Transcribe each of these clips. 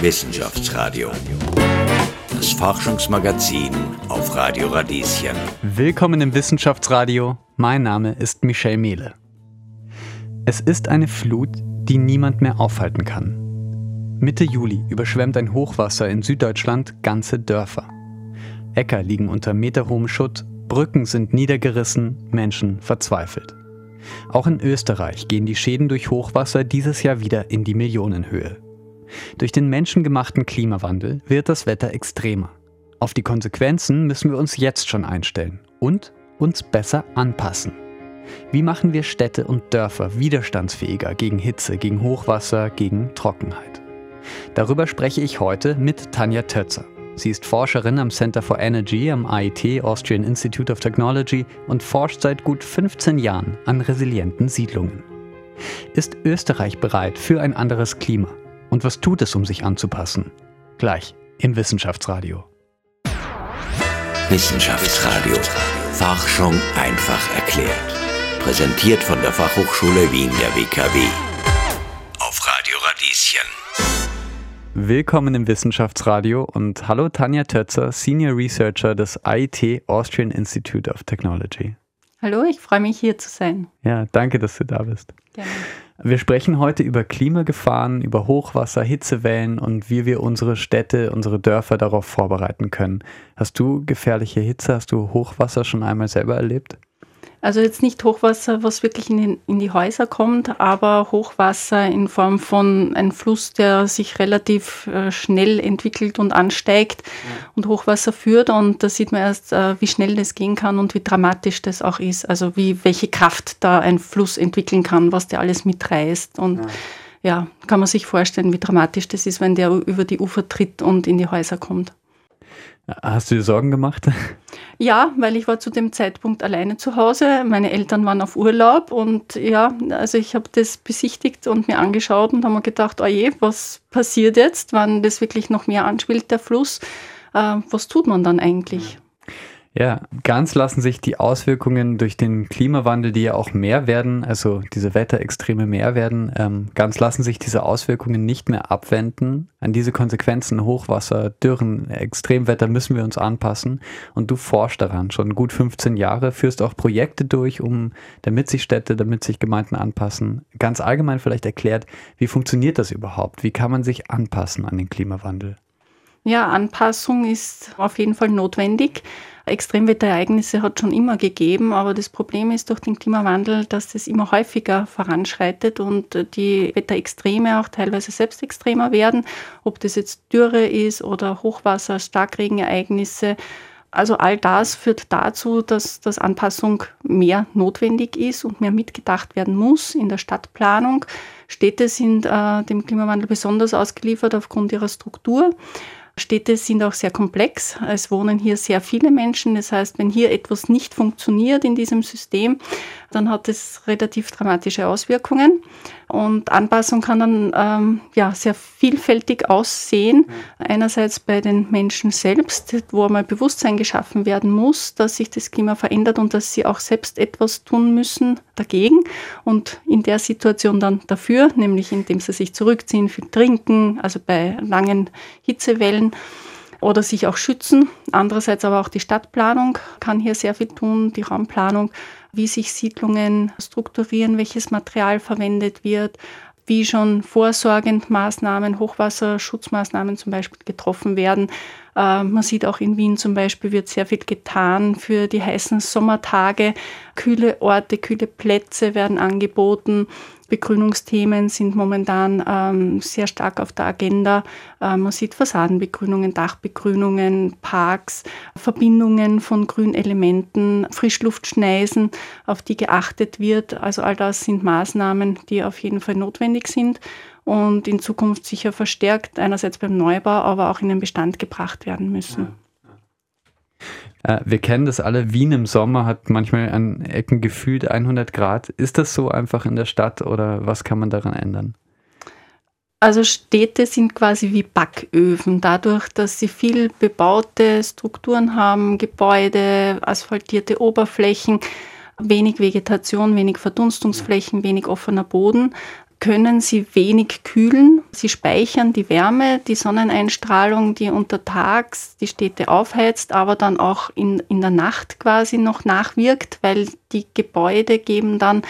Wissenschaftsradio. Das Forschungsmagazin auf Radio Radieschen. Willkommen im Wissenschaftsradio. Mein Name ist Michel Mehle. Es ist eine Flut, die niemand mehr aufhalten kann. Mitte Juli überschwemmt ein Hochwasser in Süddeutschland ganze Dörfer. Äcker liegen unter meterhohem Schutt, Brücken sind niedergerissen, Menschen verzweifelt. Auch in Österreich gehen die Schäden durch Hochwasser dieses Jahr wieder in die Millionenhöhe. Durch den menschengemachten Klimawandel wird das Wetter extremer. Auf die Konsequenzen müssen wir uns jetzt schon einstellen und uns besser anpassen. Wie machen wir Städte und Dörfer widerstandsfähiger gegen Hitze, gegen Hochwasser, gegen Trockenheit? Darüber spreche ich heute mit Tanja Tötzer. Sie ist Forscherin am Center for Energy am AIT Austrian Institute of Technology und forscht seit gut 15 Jahren an resilienten Siedlungen. Ist Österreich bereit für ein anderes Klima? Und was tut es, um sich anzupassen? Gleich im Wissenschaftsradio. Wissenschaftsradio. Forschung einfach erklärt. Präsentiert von der Fachhochschule Wien der WKW. Auf Radio Radieschen. Willkommen im Wissenschaftsradio und hallo Tanja Tötzer, Senior Researcher des AIT Austrian Institute of Technology. Hallo, ich freue mich hier zu sein. Ja, danke, dass du da bist. Gerne. Wir sprechen heute über Klimagefahren, über Hochwasser, Hitzewellen und wie wir unsere Städte, unsere Dörfer darauf vorbereiten können. Hast du gefährliche Hitze, hast du Hochwasser schon einmal selber erlebt? Also jetzt nicht Hochwasser, was wirklich in, in, die Häuser kommt, aber Hochwasser in Form von einem Fluss, der sich relativ äh, schnell entwickelt und ansteigt ja. und Hochwasser führt. Und da sieht man erst, äh, wie schnell das gehen kann und wie dramatisch das auch ist. Also wie welche Kraft da ein Fluss entwickeln kann, was der alles mitreißt. Und ja. ja, kann man sich vorstellen, wie dramatisch das ist, wenn der über die Ufer tritt und in die Häuser kommt. Hast du dir Sorgen gemacht? Ja, weil ich war zu dem Zeitpunkt alleine zu Hause. Meine Eltern waren auf Urlaub und ja, also ich habe das besichtigt und mir angeschaut und habe mir gedacht, oje, was passiert jetzt, wann das wirklich noch mehr anspielt, der Fluss? Äh, was tut man dann eigentlich? Ja, ganz lassen sich die Auswirkungen durch den Klimawandel, die ja auch mehr werden, also diese Wetterextreme mehr werden, ähm, ganz lassen sich diese Auswirkungen nicht mehr abwenden. An diese Konsequenzen, Hochwasser, Dürren, Extremwetter müssen wir uns anpassen. Und du forschst daran schon gut 15 Jahre, führst auch Projekte durch, um damit sich Städte, damit sich Gemeinden anpassen. Ganz allgemein vielleicht erklärt, wie funktioniert das überhaupt? Wie kann man sich anpassen an den Klimawandel? Ja, Anpassung ist auf jeden Fall notwendig. Extremwetterereignisse hat schon immer gegeben, aber das Problem ist durch den Klimawandel, dass das immer häufiger voranschreitet und die Wetterextreme auch teilweise selbst extremer werden, ob das jetzt Dürre ist oder Hochwasser, Starkregenereignisse. Also all das führt dazu, dass, dass Anpassung mehr notwendig ist und mehr mitgedacht werden muss in der Stadtplanung. Städte sind äh, dem Klimawandel besonders ausgeliefert aufgrund ihrer Struktur. Städte sind auch sehr komplex. Es wohnen hier sehr viele Menschen. Das heißt, wenn hier etwas nicht funktioniert in diesem System, dann hat es relativ dramatische Auswirkungen. Und Anpassung kann dann ähm, ja, sehr vielfältig aussehen. Einerseits bei den Menschen selbst, wo einmal Bewusstsein geschaffen werden muss, dass sich das Klima verändert und dass sie auch selbst etwas tun müssen dagegen. Und in der Situation dann dafür, nämlich indem sie sich zurückziehen, viel trinken, also bei langen Hitzewellen oder sich auch schützen. Andererseits aber auch die Stadtplanung kann hier sehr viel tun, die Raumplanung wie sich Siedlungen strukturieren, welches Material verwendet wird, wie schon vorsorgend Maßnahmen, Hochwasserschutzmaßnahmen zum Beispiel getroffen werden. Äh, man sieht auch in Wien zum Beispiel wird sehr viel getan für die heißen Sommertage. Kühle Orte, kühle Plätze werden angeboten. Begrünungsthemen sind momentan ähm, sehr stark auf der Agenda. Äh, man sieht Fassadenbegrünungen, Dachbegrünungen, Parks, Verbindungen von Grünelementen, Frischluftschneisen, auf die geachtet wird. Also all das sind Maßnahmen, die auf jeden Fall notwendig sind und in Zukunft sicher verstärkt, einerseits beim Neubau, aber auch in den Bestand gebracht werden müssen. Äh, wir kennen das alle. Wien im Sommer hat manchmal an Ecken gefühlt 100 Grad. Ist das so einfach in der Stadt oder was kann man daran ändern? Also Städte sind quasi wie Backöfen, dadurch, dass sie viel bebaute Strukturen haben, Gebäude, asphaltierte Oberflächen, wenig Vegetation, wenig Verdunstungsflächen, wenig offener Boden können sie wenig kühlen. Sie speichern die Wärme, die Sonneneinstrahlung, die untertags die Städte aufheizt, aber dann auch in, in der Nacht quasi noch nachwirkt, weil die Gebäude geben dann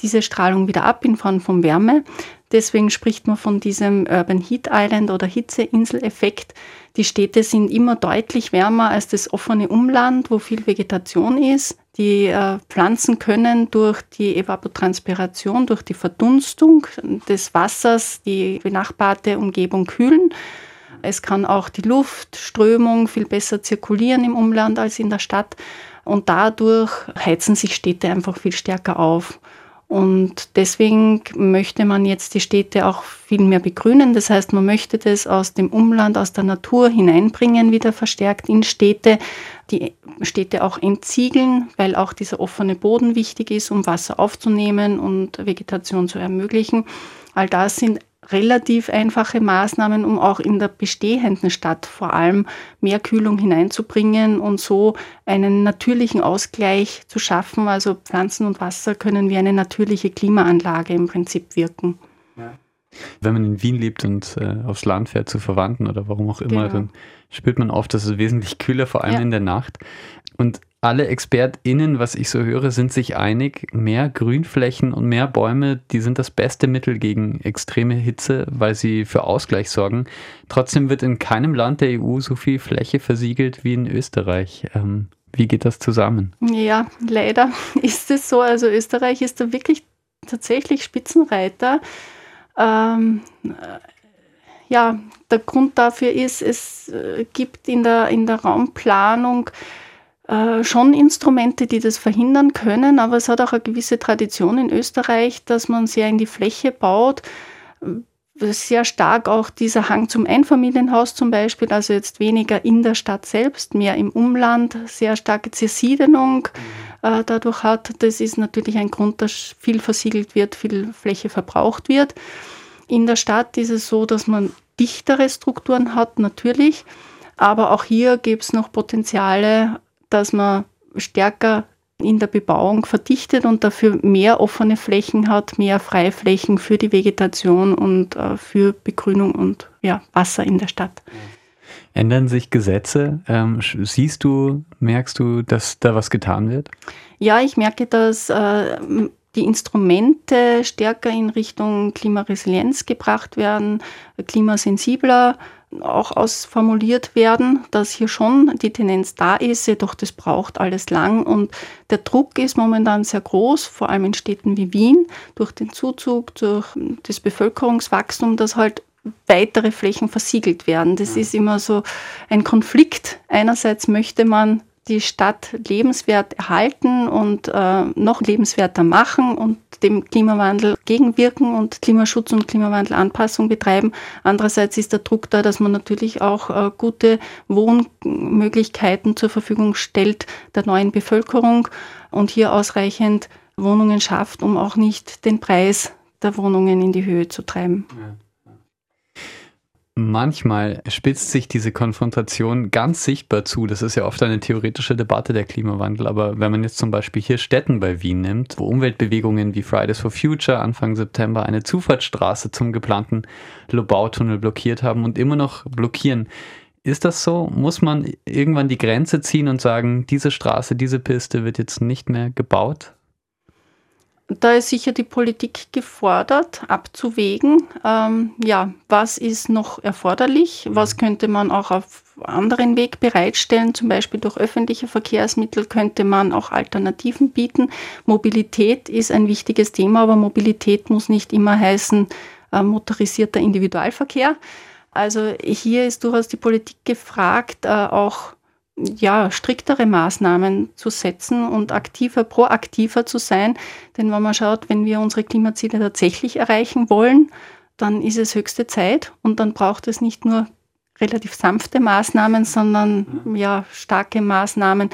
diese Strahlung wieder ab in Form von Wärme. Deswegen spricht man von diesem Urban Heat Island oder Hitzeinsel-Effekt. Die Städte sind immer deutlich wärmer als das offene Umland, wo viel Vegetation ist. Die äh, Pflanzen können durch die Evapotranspiration, durch die Verdunstung des Wassers die benachbarte Umgebung kühlen. Es kann auch die Luftströmung viel besser zirkulieren im Umland als in der Stadt. Und dadurch heizen sich Städte einfach viel stärker auf. Und deswegen möchte man jetzt die Städte auch viel mehr begrünen. Das heißt, man möchte das aus dem Umland, aus der Natur hineinbringen, wieder verstärkt in Städte, die Städte auch entziegeln, weil auch dieser offene Boden wichtig ist, um Wasser aufzunehmen und Vegetation zu ermöglichen. All das sind relativ einfache Maßnahmen, um auch in der bestehenden Stadt vor allem mehr Kühlung hineinzubringen und so einen natürlichen Ausgleich zu schaffen. Also Pflanzen und Wasser können wie eine natürliche Klimaanlage im Prinzip wirken. Ja. Wenn man in Wien lebt und äh, aufs Land fährt zu Verwandten oder warum auch immer, genau. dann spürt man oft, dass es wesentlich kühler, vor allem ja. in der Nacht. Und alle ExpertInnen, was ich so höre, sind sich einig, mehr Grünflächen und mehr Bäume, die sind das beste Mittel gegen extreme Hitze, weil sie für Ausgleich sorgen. Trotzdem wird in keinem Land der EU so viel Fläche versiegelt wie in Österreich. Ähm, wie geht das zusammen? Ja, leider ist es so. Also Österreich ist da wirklich tatsächlich Spitzenreiter. Ähm, ja, der Grund dafür ist, es äh, gibt in der, in der Raumplanung äh, schon Instrumente, die das verhindern können, aber es hat auch eine gewisse Tradition in Österreich, dass man sehr in die Fläche baut. Sehr stark auch dieser Hang zum Einfamilienhaus zum Beispiel, also jetzt weniger in der Stadt selbst, mehr im Umland, sehr starke Zersiedelung äh, dadurch hat. Das ist natürlich ein Grund, dass viel versiegelt wird, viel Fläche verbraucht wird. In der Stadt ist es so, dass man dichtere Strukturen hat, natürlich. Aber auch hier gibt es noch Potenziale, dass man stärker in der Bebauung verdichtet und dafür mehr offene Flächen hat, mehr Freiflächen für die Vegetation und äh, für Begrünung und ja, Wasser in der Stadt. Ändern sich Gesetze? Ähm, siehst du, merkst du, dass da was getan wird? Ja, ich merke, dass äh, die Instrumente stärker in Richtung Klimaresilienz gebracht werden, klimasensibler auch ausformuliert werden, dass hier schon die Tendenz da ist, jedoch das braucht alles lang und der Druck ist momentan sehr groß, vor allem in Städten wie Wien, durch den Zuzug, durch das Bevölkerungswachstum, dass halt weitere Flächen versiegelt werden. Das ist immer so ein Konflikt. Einerseits möchte man die Stadt lebenswert erhalten und äh, noch lebenswerter machen und dem Klimawandel gegenwirken und Klimaschutz und Klimawandelanpassung betreiben. Andererseits ist der Druck da, dass man natürlich auch äh, gute Wohnmöglichkeiten zur Verfügung stellt der neuen Bevölkerung und hier ausreichend Wohnungen schafft, um auch nicht den Preis der Wohnungen in die Höhe zu treiben. Ja. Manchmal spitzt sich diese Konfrontation ganz sichtbar zu. Das ist ja oft eine theoretische Debatte der Klimawandel. Aber wenn man jetzt zum Beispiel hier Städten bei Wien nimmt, wo Umweltbewegungen wie Fridays for Future Anfang September eine Zufahrtsstraße zum geplanten Lobautunnel blockiert haben und immer noch blockieren, ist das so? Muss man irgendwann die Grenze ziehen und sagen, diese Straße, diese Piste wird jetzt nicht mehr gebaut? Da ist sicher die Politik gefordert, abzuwägen, ähm, ja, was ist noch erforderlich, was könnte man auch auf anderen Weg bereitstellen, zum Beispiel durch öffentliche Verkehrsmittel könnte man auch Alternativen bieten. Mobilität ist ein wichtiges Thema, aber Mobilität muss nicht immer heißen äh, motorisierter Individualverkehr. Also hier ist durchaus die Politik gefragt, äh, auch ja, striktere Maßnahmen zu setzen und aktiver, proaktiver zu sein. Denn wenn man schaut, wenn wir unsere Klimaziele tatsächlich erreichen wollen, dann ist es höchste Zeit und dann braucht es nicht nur relativ sanfte Maßnahmen, sondern mhm. ja, starke Maßnahmen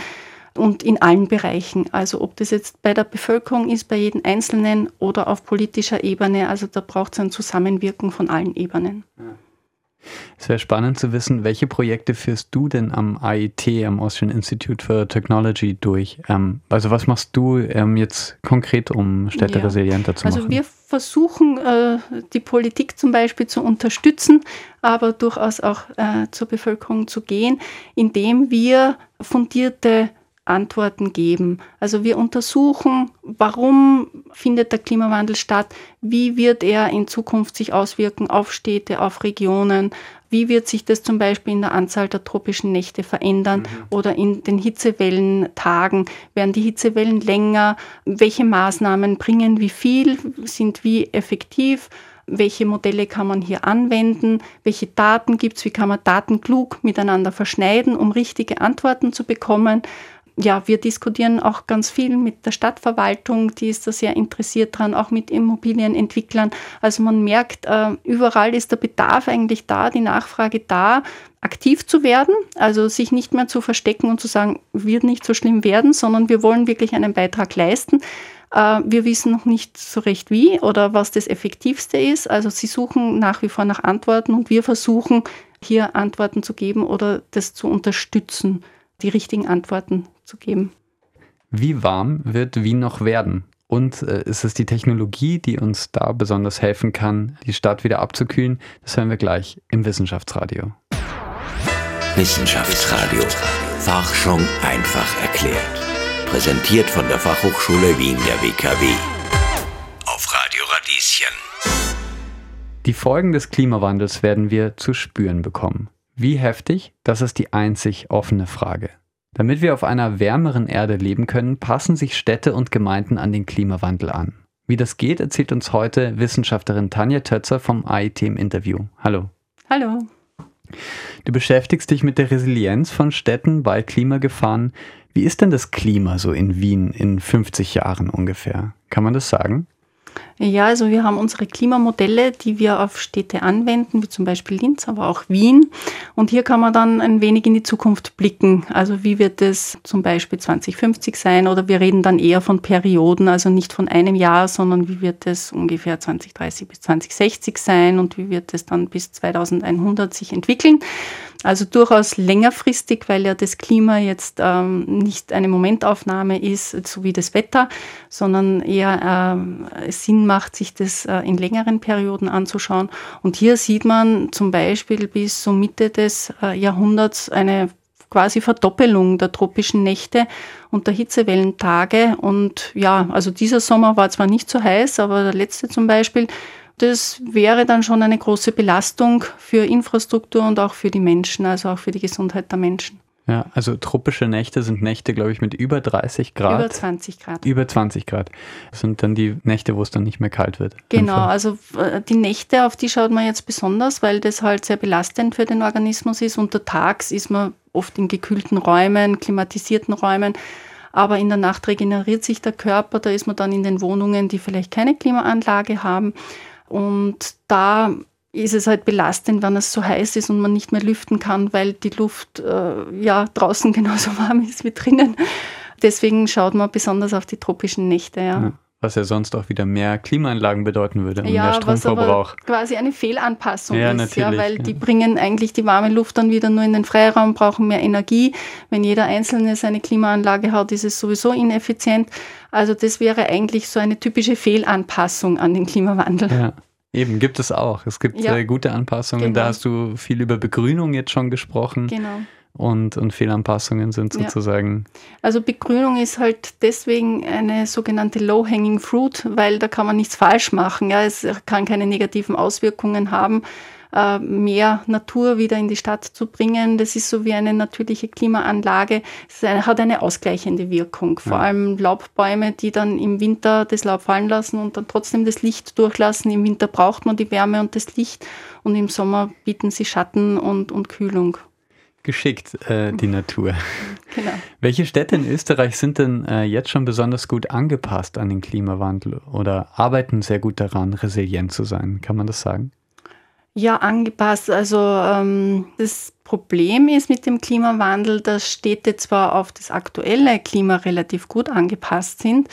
und in allen Bereichen. Also ob das jetzt bei der Bevölkerung ist, bei jedem Einzelnen oder auf politischer Ebene. Also da braucht es ein Zusammenwirken von allen Ebenen. Es wäre spannend zu wissen, welche Projekte führst du denn am AIT, am Austrian Institute for Technology, durch? Ähm, also was machst du ähm, jetzt konkret, um Städte ja. resilienter zu also machen? Also wir versuchen, äh, die Politik zum Beispiel zu unterstützen, aber durchaus auch äh, zur Bevölkerung zu gehen, indem wir fundierte Antworten geben. Also wir untersuchen, warum findet der Klimawandel statt, wie wird er in Zukunft sich auswirken auf Städte, auf Regionen, wie wird sich das zum Beispiel in der Anzahl der tropischen Nächte verändern mhm. oder in den Hitzewellentagen? Werden die Hitzewellen länger? Welche Maßnahmen bringen wie viel, sind wie effektiv? Welche Modelle kann man hier anwenden? Welche Daten gibt es? Wie kann man Daten klug miteinander verschneiden, um richtige Antworten zu bekommen? Ja, wir diskutieren auch ganz viel mit der Stadtverwaltung, die ist da sehr interessiert dran, auch mit Immobilienentwicklern. Also man merkt, äh, überall ist der Bedarf eigentlich da, die Nachfrage da, aktiv zu werden, also sich nicht mehr zu verstecken und zu sagen, wird nicht so schlimm werden, sondern wir wollen wirklich einen Beitrag leisten. Äh, wir wissen noch nicht so recht wie oder was das Effektivste ist. Also sie suchen nach wie vor nach Antworten und wir versuchen hier Antworten zu geben oder das zu unterstützen die richtigen Antworten zu geben. Wie warm wird Wien noch werden? Und äh, ist es die Technologie, die uns da besonders helfen kann, die Stadt wieder abzukühlen? Das hören wir gleich im Wissenschaftsradio. Wissenschaftsradio. Forschung einfach erklärt. Präsentiert von der Fachhochschule Wien der WKW. Auf Radio Radieschen. Die Folgen des Klimawandels werden wir zu spüren bekommen. Wie heftig? Das ist die einzig offene Frage. Damit wir auf einer wärmeren Erde leben können, passen sich Städte und Gemeinden an den Klimawandel an. Wie das geht, erzählt uns heute Wissenschaftlerin Tanja Tötzer vom AIT im Interview. Hallo. Hallo. Du beschäftigst dich mit der Resilienz von Städten bei Klimagefahren. Wie ist denn das Klima so in Wien in 50 Jahren ungefähr? Kann man das sagen? Ja, also wir haben unsere Klimamodelle, die wir auf Städte anwenden, wie zum Beispiel Linz, aber auch Wien. Und hier kann man dann ein wenig in die Zukunft blicken. Also wie wird es zum Beispiel 2050 sein? Oder wir reden dann eher von Perioden, also nicht von einem Jahr, sondern wie wird es ungefähr 2030 bis 2060 sein und wie wird es dann bis 2100 sich entwickeln? Also durchaus längerfristig, weil ja das Klima jetzt ähm, nicht eine Momentaufnahme ist, so wie das Wetter, sondern eher äh, Sinn macht, sich das äh, in längeren Perioden anzuschauen. Und hier sieht man zum Beispiel bis so Mitte des äh, Jahrhunderts eine quasi Verdoppelung der tropischen Nächte und der Hitzewellentage. Und ja, also dieser Sommer war zwar nicht so heiß, aber der letzte zum Beispiel das wäre dann schon eine große Belastung für Infrastruktur und auch für die Menschen, also auch für die Gesundheit der Menschen. Ja, also tropische Nächte sind Nächte, glaube ich, mit über 30 Grad. Über 20 Grad. Über 20 Grad. Das sind dann die Nächte, wo es dann nicht mehr kalt wird. Genau, also äh, die Nächte, auf die schaut man jetzt besonders, weil das halt sehr belastend für den Organismus ist. Untertags ist man oft in gekühlten Räumen, klimatisierten Räumen. Aber in der Nacht regeneriert sich der Körper, da ist man dann in den Wohnungen, die vielleicht keine Klimaanlage haben. Und da ist es halt belastend, wenn es so heiß ist und man nicht mehr lüften kann, weil die Luft äh, ja draußen genauso warm ist wie drinnen. Deswegen schaut man besonders auf die tropischen Nächte. Ja. ja was ja sonst auch wieder mehr Klimaanlagen bedeuten würde und ja, mehr Stromverbrauch. Was quasi eine Fehlanpassung ja, ist, ja, weil ja. die bringen eigentlich die warme Luft dann wieder nur in den Freiraum, brauchen mehr Energie. Wenn jeder Einzelne seine Klimaanlage hat, ist es sowieso ineffizient. Also das wäre eigentlich so eine typische Fehlanpassung an den Klimawandel. Ja. Eben, gibt es auch. Es gibt ja. äh, gute Anpassungen. Genau. Da hast du viel über Begrünung jetzt schon gesprochen. Genau. Und, und Fehlanpassungen sind sozusagen. Ja. Also Begrünung ist halt deswegen eine sogenannte Low-Hanging Fruit, weil da kann man nichts falsch machen. Ja, es kann keine negativen Auswirkungen haben. Äh, mehr Natur wieder in die Stadt zu bringen. Das ist so wie eine natürliche Klimaanlage. Es hat eine ausgleichende Wirkung. Vor ja. allem Laubbäume, die dann im Winter das Laub fallen lassen und dann trotzdem das Licht durchlassen. Im Winter braucht man die Wärme und das Licht und im Sommer bieten sie Schatten und, und Kühlung geschickt, äh, die Natur. Genau. Welche Städte in Österreich sind denn äh, jetzt schon besonders gut angepasst an den Klimawandel oder arbeiten sehr gut daran, resilient zu sein? Kann man das sagen? Ja, angepasst. Also ähm, das Problem ist mit dem Klimawandel, dass Städte zwar auf das aktuelle Klima relativ gut angepasst sind,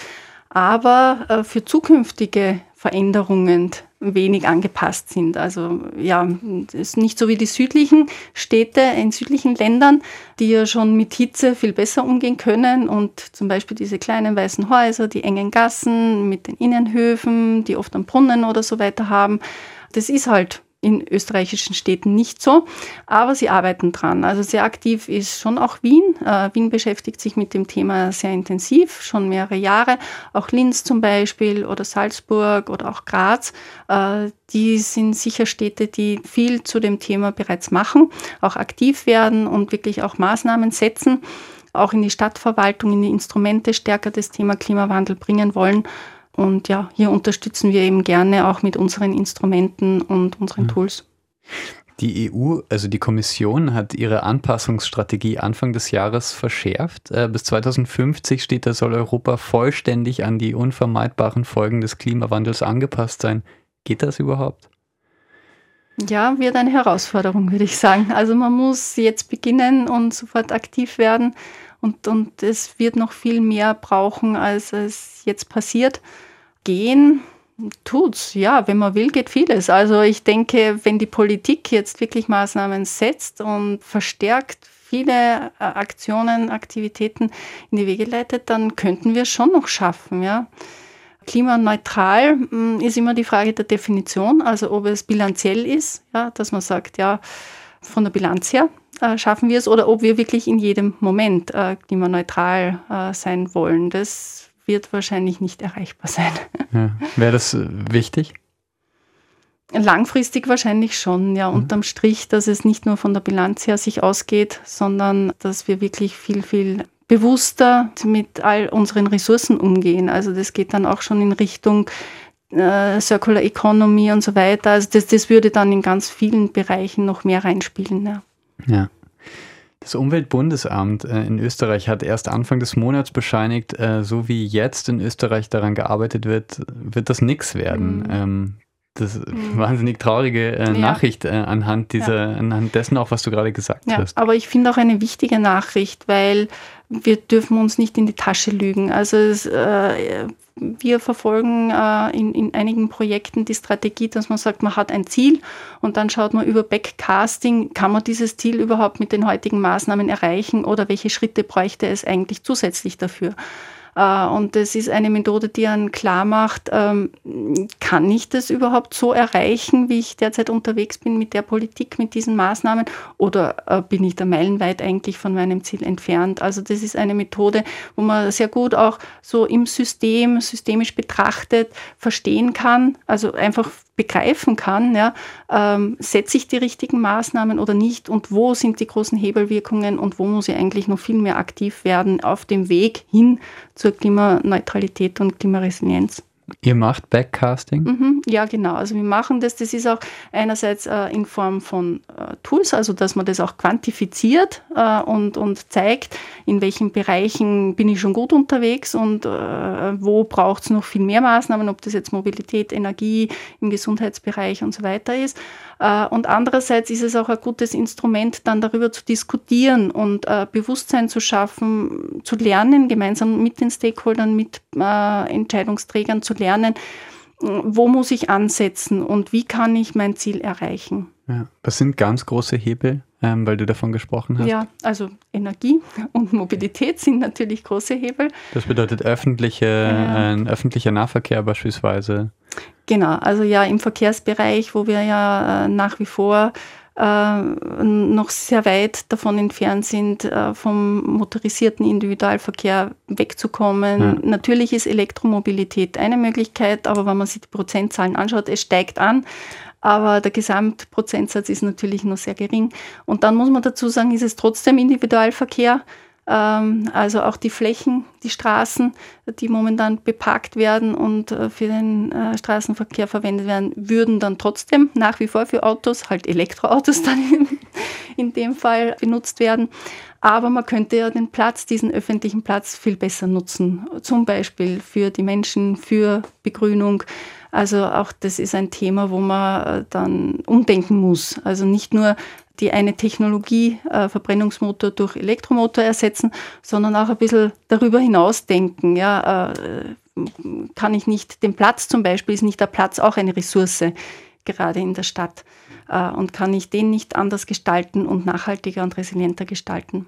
aber äh, für zukünftige Veränderungen wenig angepasst sind. Also ja, ist nicht so wie die südlichen Städte in südlichen Ländern, die ja schon mit Hitze viel besser umgehen können und zum Beispiel diese kleinen weißen Häuser, die engen Gassen mit den Innenhöfen, die oft einen Brunnen oder so weiter haben. Das ist halt in österreichischen Städten nicht so, aber sie arbeiten dran. Also sehr aktiv ist schon auch Wien. Äh, Wien beschäftigt sich mit dem Thema sehr intensiv, schon mehrere Jahre. Auch Linz zum Beispiel oder Salzburg oder auch Graz, äh, die sind sicher Städte, die viel zu dem Thema bereits machen, auch aktiv werden und wirklich auch Maßnahmen setzen, auch in die Stadtverwaltung, in die Instrumente stärker das Thema Klimawandel bringen wollen. Und ja, hier unterstützen wir eben gerne auch mit unseren Instrumenten und unseren mhm. Tools. Die EU, also die Kommission, hat ihre Anpassungsstrategie Anfang des Jahres verschärft. Äh, bis 2050 steht, da soll Europa vollständig an die unvermeidbaren Folgen des Klimawandels angepasst sein. Geht das überhaupt? Ja, wird eine Herausforderung, würde ich sagen. Also man muss jetzt beginnen und sofort aktiv werden. Und, und es wird noch viel mehr brauchen, als es jetzt passiert gehen tut's. Ja, wenn man will, geht vieles. Also ich denke, wenn die Politik jetzt wirklich Maßnahmen setzt und verstärkt viele äh, Aktionen, Aktivitäten in die Wege leitet, dann könnten wir es schon noch schaffen, ja. Klimaneutral hm, ist immer die Frage der Definition, also ob es bilanziell ist, ja, dass man sagt, ja, von der Bilanz her äh, schaffen wir es oder ob wir wirklich in jedem Moment äh, klimaneutral äh, sein wollen. Das wird wahrscheinlich nicht erreichbar sein. Ja. Wäre das äh, wichtig? Langfristig wahrscheinlich schon, ja, mhm. unterm Strich, dass es nicht nur von der Bilanz her sich ausgeht, sondern dass wir wirklich viel, viel bewusster mit all unseren Ressourcen umgehen. Also das geht dann auch schon in Richtung äh, Circular Economy und so weiter. Also das, das würde dann in ganz vielen Bereichen noch mehr reinspielen. Ja. Ja. Das Umweltbundesamt äh, in Österreich hat erst Anfang des Monats bescheinigt, äh, so wie jetzt in Österreich daran gearbeitet wird, wird das nichts werden. Mhm. Ähm, das ist mhm. wahnsinnig traurige äh, ja. Nachricht äh, anhand dieser, ja. anhand dessen auch, was du gerade gesagt ja, hast. Aber ich finde auch eine wichtige Nachricht, weil wir dürfen uns nicht in die Tasche lügen. Also es, äh, wir verfolgen äh, in, in einigen Projekten die Strategie, dass man sagt, man hat ein Ziel und dann schaut man über Backcasting, kann man dieses Ziel überhaupt mit den heutigen Maßnahmen erreichen oder welche Schritte bräuchte es eigentlich zusätzlich dafür. Äh, und das ist eine Methode, die einen klar macht, ähm, kann ich das überhaupt so erreichen, wie ich derzeit unterwegs bin mit der Politik, mit diesen Maßnahmen oder äh, bin ich da meilenweit eigentlich von meinem Ziel entfernt? Also das ist eine Methode, wo man sehr gut auch so im System, systemisch betrachtet, verstehen kann, also einfach begreifen kann, ja, ähm, setze ich die richtigen Maßnahmen oder nicht und wo sind die großen Hebelwirkungen und wo muss ich eigentlich noch viel mehr aktiv werden auf dem Weg hin zur Klimaneutralität und Klimaresilienz. Ihr macht Backcasting? Mhm, ja, genau. Also wir machen das. Das ist auch einerseits äh, in Form von äh, Tools, also dass man das auch quantifiziert äh, und, und zeigt, in welchen Bereichen bin ich schon gut unterwegs und äh, wo braucht es noch viel mehr Maßnahmen, ob das jetzt Mobilität, Energie im Gesundheitsbereich und so weiter ist. Äh, und andererseits ist es auch ein gutes Instrument, dann darüber zu diskutieren und äh, Bewusstsein zu schaffen, zu lernen, gemeinsam mit den Stakeholdern, mit Entscheidungsträgern zu lernen, wo muss ich ansetzen und wie kann ich mein Ziel erreichen. Ja, das sind ganz große Hebel, ähm, weil du davon gesprochen hast. Ja, also Energie und Mobilität sind natürlich große Hebel. Das bedeutet öffentliche, ja. äh, öffentlicher Nahverkehr beispielsweise. Genau, also ja im Verkehrsbereich, wo wir ja äh, nach wie vor äh, noch sehr weit davon entfernt sind, äh, vom motorisierten Individualverkehr wegzukommen. Ja. Natürlich ist Elektromobilität eine Möglichkeit, aber wenn man sich die Prozentzahlen anschaut, es steigt an. Aber der Gesamtprozentsatz ist natürlich noch sehr gering. Und dann muss man dazu sagen, ist es trotzdem Individualverkehr. Ähm, also auch die Flächen, die Straßen, die momentan beparkt werden und äh, für den äh, Straßenverkehr verwendet werden, würden dann trotzdem nach wie vor für Autos, halt Elektroautos dann in, in dem Fall benutzt werden. Aber man könnte ja den Platz, diesen öffentlichen Platz viel besser nutzen. Zum Beispiel für die Menschen, für Begrünung. Also auch das ist ein Thema, wo man äh, dann umdenken muss. Also nicht nur die eine Technologie, äh, Verbrennungsmotor durch Elektromotor ersetzen, sondern auch ein bisschen darüber hinaus denken. Ja, äh, kann ich nicht den Platz zum Beispiel, ist nicht der Platz auch eine Ressource, gerade in der Stadt, äh, und kann ich den nicht anders gestalten und nachhaltiger und resilienter gestalten.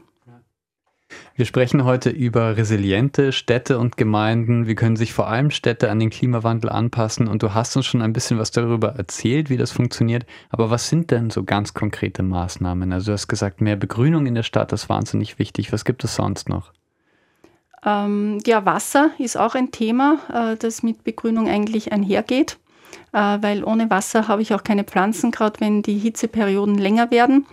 Wir sprechen heute über resiliente Städte und Gemeinden. Wie können sich vor allem Städte an den Klimawandel anpassen? Und du hast uns schon ein bisschen was darüber erzählt, wie das funktioniert. Aber was sind denn so ganz konkrete Maßnahmen? Also du hast gesagt, mehr Begrünung in der Stadt, ist wahnsinnig wichtig. Was gibt es sonst noch? Ähm, ja, Wasser ist auch ein Thema, äh, das mit Begrünung eigentlich einhergeht. Äh, weil ohne Wasser habe ich auch keine Pflanzen, gerade wenn die Hitzeperioden länger werden.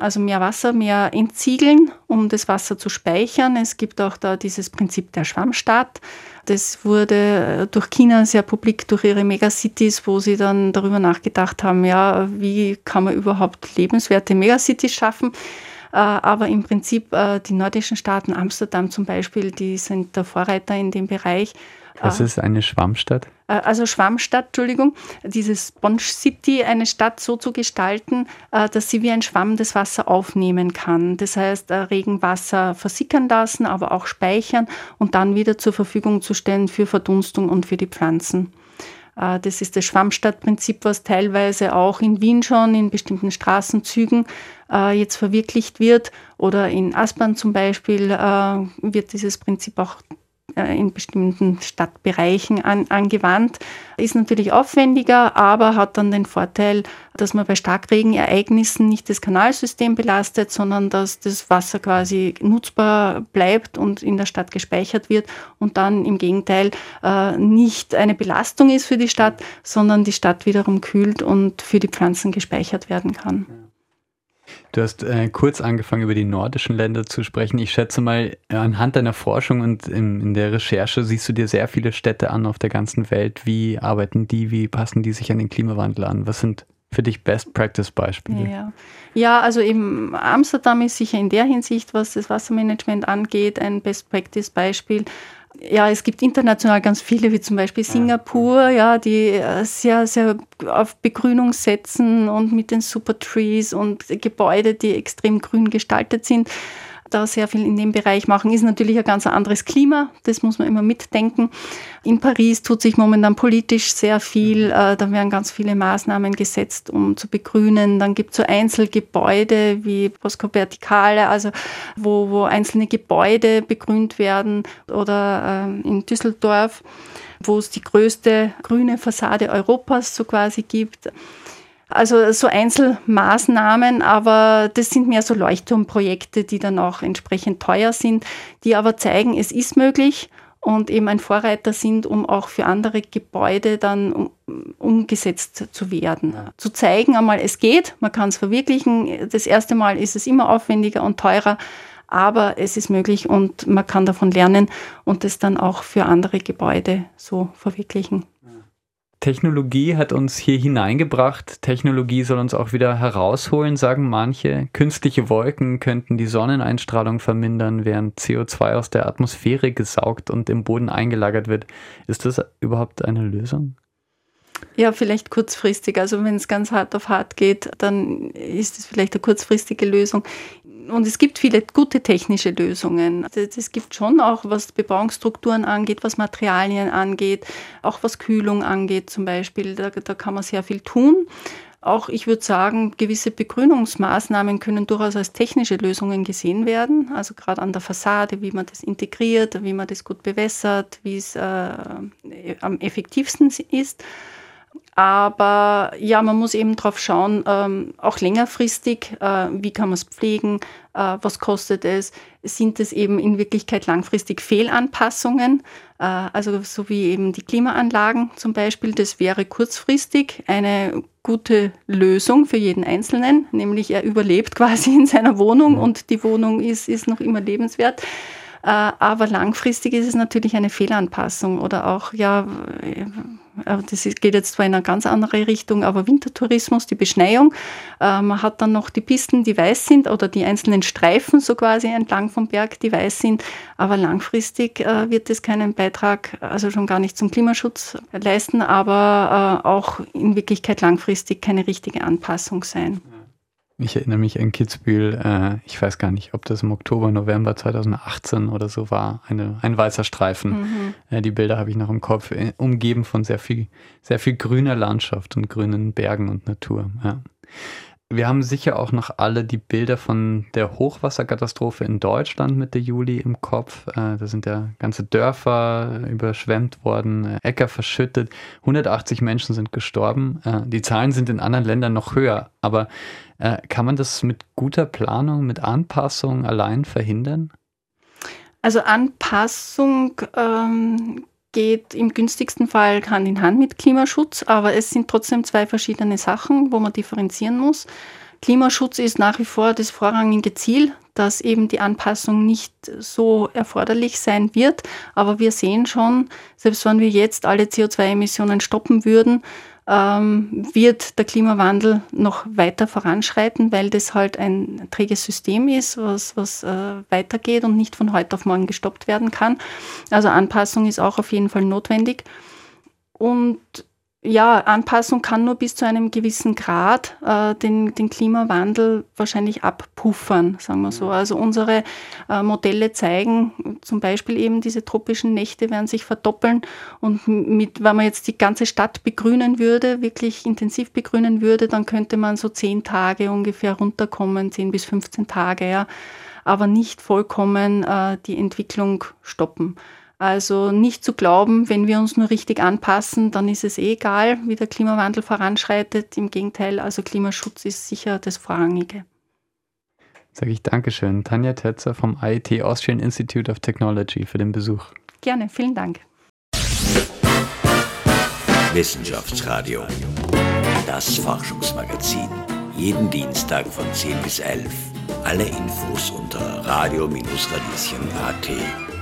Also mehr Wasser, mehr entziegeln, um das Wasser zu speichern. Es gibt auch da dieses Prinzip der Schwammstadt. Das wurde äh, durch China sehr publik durch ihre Megacities, wo sie dann darüber nachgedacht haben, ja, wie kann man überhaupt lebenswerte Megacities schaffen. Äh, aber im Prinzip äh, die nordischen Staaten, Amsterdam zum Beispiel, die sind der Vorreiter in dem Bereich. Was ist eine Schwammstadt? Äh, also Schwammstadt, Entschuldigung, diese Sponge City, eine Stadt so zu gestalten, äh, dass sie wie ein Schwamm das Wasser aufnehmen kann. Das heißt, äh, Regenwasser versickern lassen, aber auch speichern und dann wieder zur Verfügung zu stellen für Verdunstung und für die Pflanzen. Das ist das Schwammstadtprinzip, was teilweise auch in Wien schon in bestimmten Straßenzügen jetzt verwirklicht wird. Oder in Aspern zum Beispiel wird dieses Prinzip auch in bestimmten Stadtbereichen an, angewandt. Ist natürlich aufwendiger, aber hat dann den Vorteil, dass man bei Starkregenereignissen nicht das Kanalsystem belastet, sondern dass das Wasser quasi nutzbar bleibt und in der Stadt gespeichert wird und dann im Gegenteil äh, nicht eine Belastung ist für die Stadt, sondern die Stadt wiederum kühlt und für die Pflanzen gespeichert werden kann. Du hast äh, kurz angefangen, über die nordischen Länder zu sprechen. Ich schätze mal, anhand deiner Forschung und in, in, der Recherche siehst du dir sehr viele Städte an auf der ganzen Welt. Wie arbeiten die? Wie passen die sich an den Klimawandel an? Was sind für dich Best-Practice-Beispiele? Ja. ja, also eben Amsterdam ist sicher in der Hinsicht, was das Wassermanagement angeht, ein Best-Practice-Beispiel ja, es gibt international ganz viele, wie zum Beispiel Singapur, ja, die äh, sehr, sehr auf Begrünung setzen und mit den Supertrees und Gebäude, die extrem grün gestaltet sind da sehr viel in dem Bereich machen, ist natürlich ein ganz anderes Klima. Das muss man immer mitdenken. In Paris tut sich momentan politisch sehr viel. Mhm. Äh, da werden ganz viele Maßnahmen gesetzt, um zu begrünen. Dann gibt es so Einzelgebäude wie Bosco Verticale, also wo, wo einzelne Gebäude begrünt werden. Oder äh, in Düsseldorf, wo es die größte grüne Fassade Europas so quasi gibt. Also so Einzelmaßnahmen, aber das sind mehr so Leuchtturmprojekte, die dann auch entsprechend teuer sind, die aber zeigen, es ist möglich und eben ein Vorreiter sind, um auch für andere Gebäude dann um, umgesetzt zu werden. Ja. Zu zeigen einmal, es geht, man kann es verwirklichen. Das erste Mal ist es immer aufwendiger und teurer, aber es ist möglich und man kann davon lernen und es dann auch für andere Gebäude so verwirklichen. Technologie hat uns hier hineingebracht. Technologie soll uns auch wieder herausholen, sagen manche. Künstliche Wolken könnten die Sonneneinstrahlung vermindern, während CO2 aus der Atmosphäre gesaugt und im Boden eingelagert wird. Ist das überhaupt eine Lösung? Ja, vielleicht kurzfristig. Also wenn es ganz hart auf hart geht, dann ist es vielleicht eine kurzfristige Lösung und es gibt viele gute technische Lösungen. Es gibt schon auch, was Bebauungsstrukturen angeht, was Materialien angeht, auch was Kühlung angeht zum Beispiel. Da, da kann man sehr viel tun. Auch ich würde sagen, gewisse Begrünungsmaßnahmen können durchaus als technische Lösungen gesehen werden. Also gerade an der Fassade, wie man das integriert, wie man das gut bewässert, wie es äh, am effektivsten ist. Aber ja, man muss eben darauf schauen, ähm, auch längerfristig, äh, wie kann man es pflegen, äh, was kostet es, sind es eben in Wirklichkeit langfristig Fehlanpassungen, äh, also so wie eben die Klimaanlagen zum Beispiel, das wäre kurzfristig eine gute Lösung für jeden Einzelnen, nämlich er überlebt quasi in seiner Wohnung und die Wohnung ist, ist noch immer lebenswert. Äh, aber langfristig ist es natürlich eine Fehlanpassung oder auch, ja, das geht jetzt zwar in eine ganz andere Richtung, aber Wintertourismus, die Beschneiung. Äh, man hat dann noch die Pisten, die weiß sind oder die einzelnen Streifen so quasi entlang vom Berg, die weiß sind. Aber langfristig wird es keinen Beitrag, also schon gar nicht zum Klimaschutz leisten, aber auch in Wirklichkeit langfristig keine richtige Anpassung sein. Ich erinnere mich an Kitzbühel, äh, ich weiß gar nicht, ob das im Oktober, November 2018 oder so war, eine, ein weißer Streifen. Mhm. Äh, die Bilder habe ich noch im Kopf, äh, umgeben von sehr viel, sehr viel grüner Landschaft und grünen Bergen und Natur. Ja. Wir haben sicher auch noch alle die Bilder von der Hochwasserkatastrophe in Deutschland Mitte Juli im Kopf. Äh, da sind ja ganze Dörfer überschwemmt worden, äh, Äcker verschüttet, 180 Menschen sind gestorben. Äh, die Zahlen sind in anderen Ländern noch höher, aber kann man das mit guter Planung, mit Anpassung allein verhindern? Also Anpassung ähm, geht im günstigsten Fall Hand in Hand mit Klimaschutz, aber es sind trotzdem zwei verschiedene Sachen, wo man differenzieren muss. Klimaschutz ist nach wie vor das vorrangige Ziel, dass eben die Anpassung nicht so erforderlich sein wird. Aber wir sehen schon, selbst wenn wir jetzt alle CO2-Emissionen stoppen würden, ähm, wird der Klimawandel noch weiter voranschreiten, weil das halt ein träges System ist, was, was äh, weitergeht und nicht von heute auf morgen gestoppt werden kann. Also Anpassung ist auch auf jeden Fall notwendig. Und ja, Anpassung kann nur bis zu einem gewissen Grad äh, den, den Klimawandel wahrscheinlich abpuffern, sagen wir so. Mhm. Also unsere äh, Modelle zeigen zum Beispiel eben, diese tropischen Nächte werden sich verdoppeln und mit, wenn man jetzt die ganze Stadt begrünen würde, wirklich intensiv begrünen würde, dann könnte man so zehn Tage ungefähr runterkommen, zehn bis 15 Tage, ja, aber nicht vollkommen äh, die Entwicklung stoppen. Also nicht zu glauben, wenn wir uns nur richtig anpassen, dann ist es eh egal, wie der Klimawandel voranschreitet. Im Gegenteil, also Klimaschutz ist sicher das Vorrangige. Sage ich Dankeschön. Tanja Tetzer vom IIT Austrian Institute of Technology für den Besuch. Gerne, vielen Dank. Wissenschaftsradio. Das Forschungsmagazin. Jeden Dienstag von 10 bis 11. Alle Infos unter radio-radieschen.at.